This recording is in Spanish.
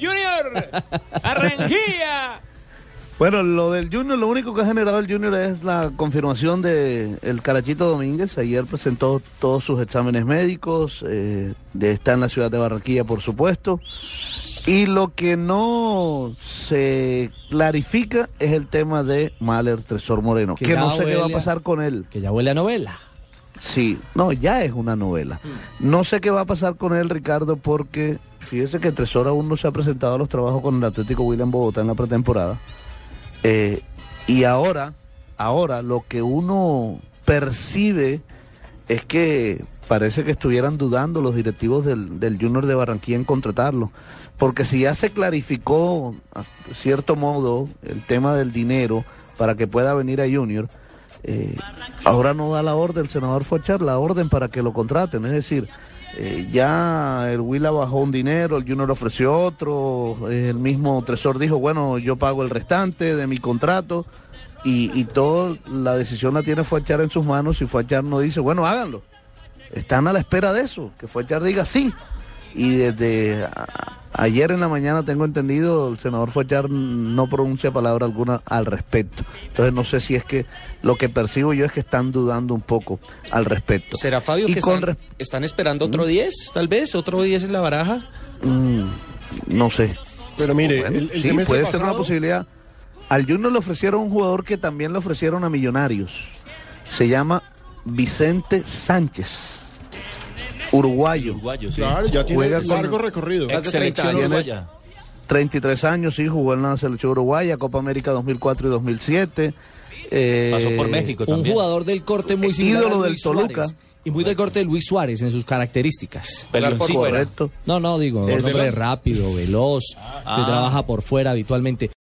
Junior, Arranquilla. Bueno, lo del Junior, lo único que ha generado el Junior es la confirmación de el Carachito Domínguez. Ayer presentó todos sus exámenes médicos, eh, de, está en la ciudad de Barranquilla, por supuesto. Y lo que no se clarifica es el tema de Mahler Tresor Moreno, que, no sé qué va a pasar con él. Que ya huele a novela. Sí, no, ya es una novela. No sé qué va a pasar con él, Ricardo, porque fíjese que Tresor aún no se ha presentado a los trabajos con el Atlético William Bogotá en la pretemporada. Eh, y ahora, ahora lo que uno percibe es que parece que estuvieran dudando los directivos del, del Junior de Barranquilla en contratarlo. Porque si ya se clarificó, a cierto modo, el tema del dinero para que pueda venir a Junior, eh, ahora no da la orden, el senador echar la orden para que lo contraten. Es decir, eh, ya el Huila bajó un dinero, el Junior ofreció otro, el mismo Tresor dijo, bueno, yo pago el restante de mi contrato. Y, y toda la decisión la tiene Fuachar en sus manos y Fuachar no dice, bueno, háganlo. Están a la espera de eso, que Fuachar diga sí. Y desde ayer en la mañana tengo entendido, el senador Fuachar no pronuncia palabra alguna al respecto. Entonces no sé si es que lo que percibo yo es que están dudando un poco al respecto. ¿Será Fabio Y que con están, esperando otro 10, tal vez? ¿Otro 10 en la baraja? Mm, no sé. Pero mire, Bueno, el, el sí, puede ser una posibilidad. Al Junior le ofrecieron un jugador que también le ofrecieron a Millonarios. Se llama Vicente Sánchez, uruguayo. Uruguayo, sí. Claro, ya tiene Juega con- largo recorrido. Ex selección uruguaya. 33 años, sí, jugó en la selección uruguaya, Copa América 2004 y 2007. eh, Pasó por México Un también. jugador del corte muy similar Ídolo a del Luis Toluca. Suárez. Y muy del corte de Luis Suárez en sus características. Correcto. No, no, digo, un hombre rápido, veloz, que Ah. trabaja por fuera habitualmente.